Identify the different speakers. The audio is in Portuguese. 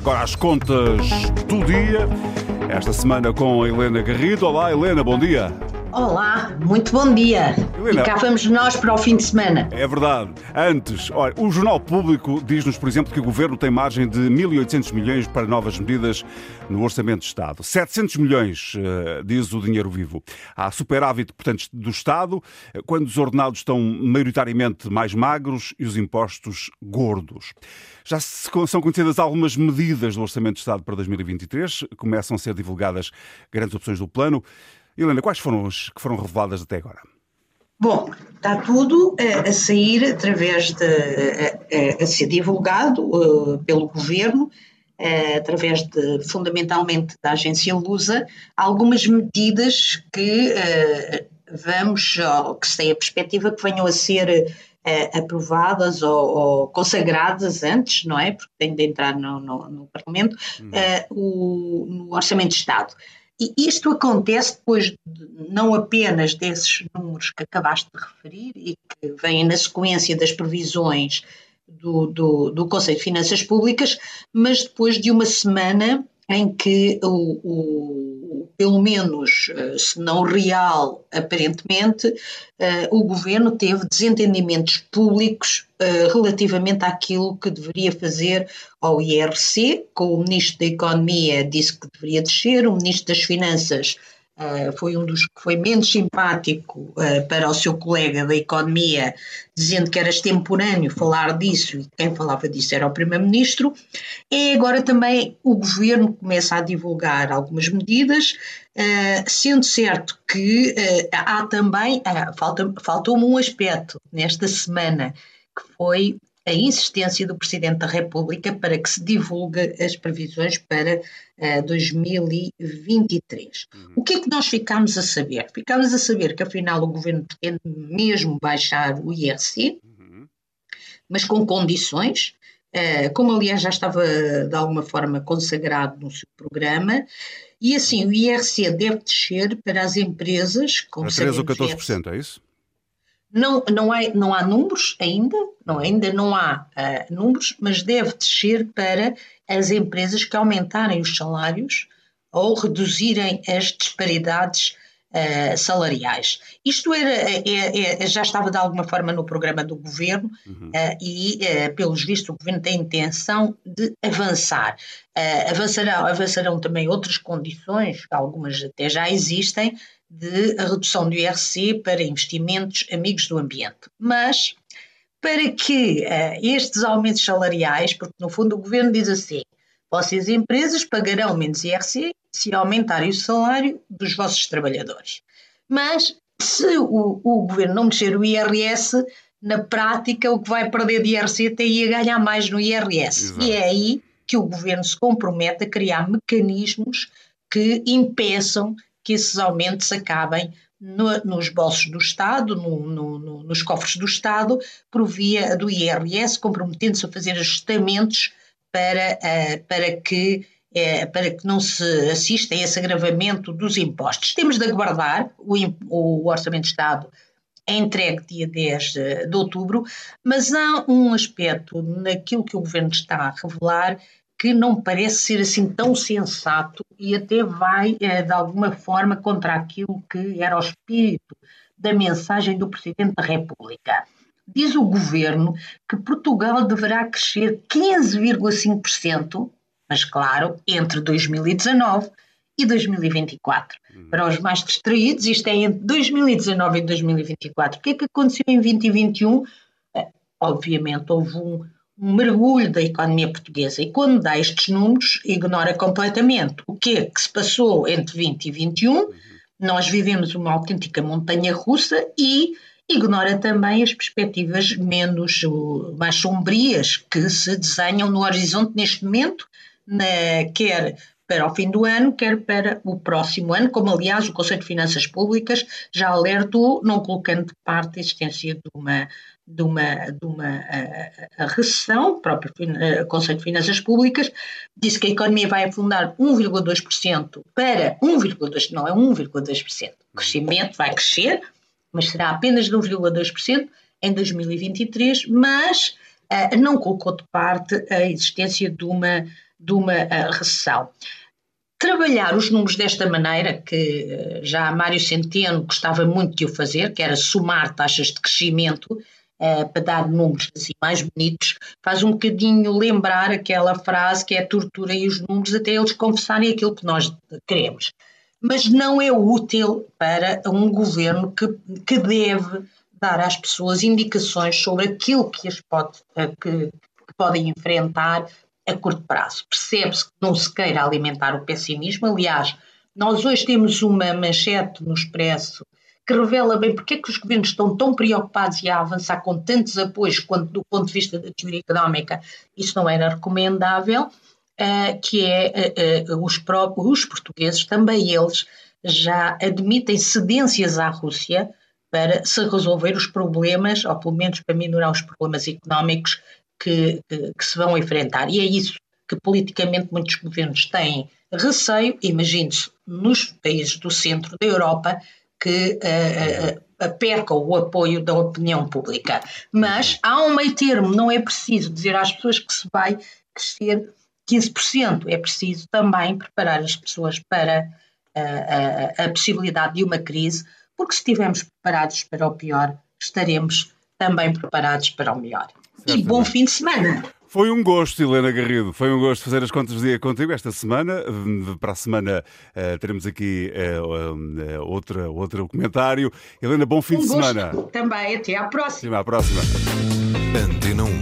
Speaker 1: Agora as contas do dia. Esta semana com a Helena Garrido. Olá, Helena, bom dia.
Speaker 2: Olá, muito bom dia. Helena, e cá vamos nós para o fim de semana.
Speaker 1: É verdade. Antes, olha, o Jornal Público diz-nos, por exemplo, que o Governo tem margem de 1.800 milhões para novas medidas no Orçamento de Estado. 700 milhões, eh, diz o Dinheiro Vivo. Há superávit, portanto, do Estado, eh, quando os ordenados estão maioritariamente mais magros e os impostos gordos. Já são conhecidas algumas medidas do Orçamento de Estado para 2023. Começam a ser divulgadas grandes opções do plano. Helena, quais foram as que foram reveladas até agora?
Speaker 2: Bom, está tudo a, a sair através de. a, a, a ser divulgado uh, pelo governo, uh, através de, fundamentalmente, da agência Lusa, algumas medidas que uh, vamos, que se tem a perspectiva que venham a ser aprovadas ou, ou, consagradas antes, não é? Porque tem de entrar no, no, no Parlamento, hum. o, no Orçamento de Estado. E isto acontece depois de, não apenas desses números que acabaste de referir e que vêm na sequência das previsões do, do, do Conselho de Finanças Públicas, mas depois de uma semana em que o, o, pelo menos, eh, se não real, aparentemente, eh, o governo teve desentendimentos públicos eh, relativamente àquilo que deveria fazer ao IRC, com o Ministro da Economia disse que deveria descer, o Ministro das Finanças Uh, foi um dos que foi menos simpático uh, para o seu colega da economia, dizendo que era extemporâneo falar disso e quem falava disso era o Primeiro-Ministro. E agora também o governo começa a divulgar algumas medidas, uh, sendo certo que há também, falta, faltou-me um aspecto nesta semana, que foi a insistência do Presidente da República para que se divulgue as previsões para uh, eh, 2023. Uhum. O que é que nós ficámos a saber? Ficámos a saber que afinal o Governo pretende mesmo baixar o IRC, uhum. mas com condições, uh, como aliás já estava de alguma forma consagrado no seu programa, e assim o IRC deve descer para as empresas
Speaker 1: com 13 ou 14%, é isso?
Speaker 2: Não, não, há, não há números ainda, não, ainda não há uh, números, mas deve descer para as empresas que aumentarem os salários ou reduzirem as disparidades uh, salariais. Isto era, é, é, já estava de alguma forma no programa do governo uhum. uh, e, pelos vistos, o governo tem intenção de avançar. avançarão, avançarão também outras condições, algumas até já existem, de redução do IRC para investimentos amigos do ambiente. Mas para que uh, estes aumentos salariais, porque no fundo o governo diz assim: vocês empresas pagarão menos IRC se aumentarem o salário dos vossos trabalhadores. Mas se o, o governo não mexer o IRS, na prática o que vai perder de IRC até ia ganhar mais no IRS. Exato. E é aí que o governo se compromete a criar mecanismos que impeçam que esses aumentos acabem no, nos bolsos do Estado, no, no, nos cofres do Estado, por via do IRS, comprometendo-se a fazer ajustamentos para, uh, para, que, uh, para que não se assista a esse agravamento dos impostos. Temos de aguardar, o, o Orçamento de Estado é entregue dia 10 de outubro, mas há um aspecto naquilo que o Governo está a revelar que não parece ser assim tão sensato e até vai, eh, de alguma forma, contra aquilo que era o espírito da mensagem do Presidente da República. Diz o governo que Portugal deverá crescer 15,5%, mas claro, entre 2019 e 2024. Hum. Para os mais distraídos, isto é entre 2019 e 2024. O que é que aconteceu em 2021? Eh, obviamente houve um, um mergulho da economia portuguesa e quando dá estes números ignora completamente o que é que se passou entre 20 e 21, uhum. nós vivemos uma autêntica montanha russa e ignora também as perspectivas menos, mais sombrias que se desenham no horizonte neste momento, na, quer para o fim do ano, quer para o próximo ano, como aliás o Conselho de Finanças Públicas já alertou, não colocando de parte a existência de uma de uma, de uma a, a recessão, o próprio Conselho de Finanças Públicas disse que a economia vai afundar 1,2% para 1,2%, não é 1,2%. O crescimento vai crescer, mas será apenas de 1,2% em 2023, mas não colocou de parte a existência de uma de uma recessão. Trabalhar os números desta maneira, que já Mário Centeno gostava muito de o fazer, que era somar taxas de crescimento, uh, para dar números assim mais bonitos, faz um bocadinho lembrar aquela frase que é tortura e os números até eles confessarem aquilo que nós queremos. Mas não é útil para um governo que, que deve dar às pessoas indicações sobre aquilo que as pode, que, que podem enfrentar a curto prazo. Percebe-se que não se queira alimentar o pessimismo. Aliás, nós hoje temos uma manchete no Expresso que revela bem porque é que os governos estão tão preocupados e a avançar com tantos apoios quanto do ponto de vista da teoria económica isso não era recomendável, uh, que é uh, uh, os, próprios, os portugueses, também eles, já admitem cedências à Rússia para se resolver os problemas, ou pelo menos para minorar os problemas económicos que, que, que se vão enfrentar. E é isso que politicamente muitos governos têm receio, imagine-se, nos países do centro da Europa, que uh, uh, percam o apoio da opinião pública. Mas há um meio termo, não é preciso dizer às pessoas que se vai crescer 15%, é preciso também preparar as pessoas para a possibilidade de uma crise, porque se estivermos preparados para o pior, estaremos também preparados para o melhor. E bom fim de semana!
Speaker 1: Foi um gosto, Helena Garrido. Foi um gosto fazer as contas do dia contigo esta semana. Para a semana uh, teremos aqui uh, uh, outra, outro comentário. Helena, bom fim
Speaker 2: um
Speaker 1: de semana.
Speaker 2: Também. Até à próxima.
Speaker 1: Até à próxima. Antena 1.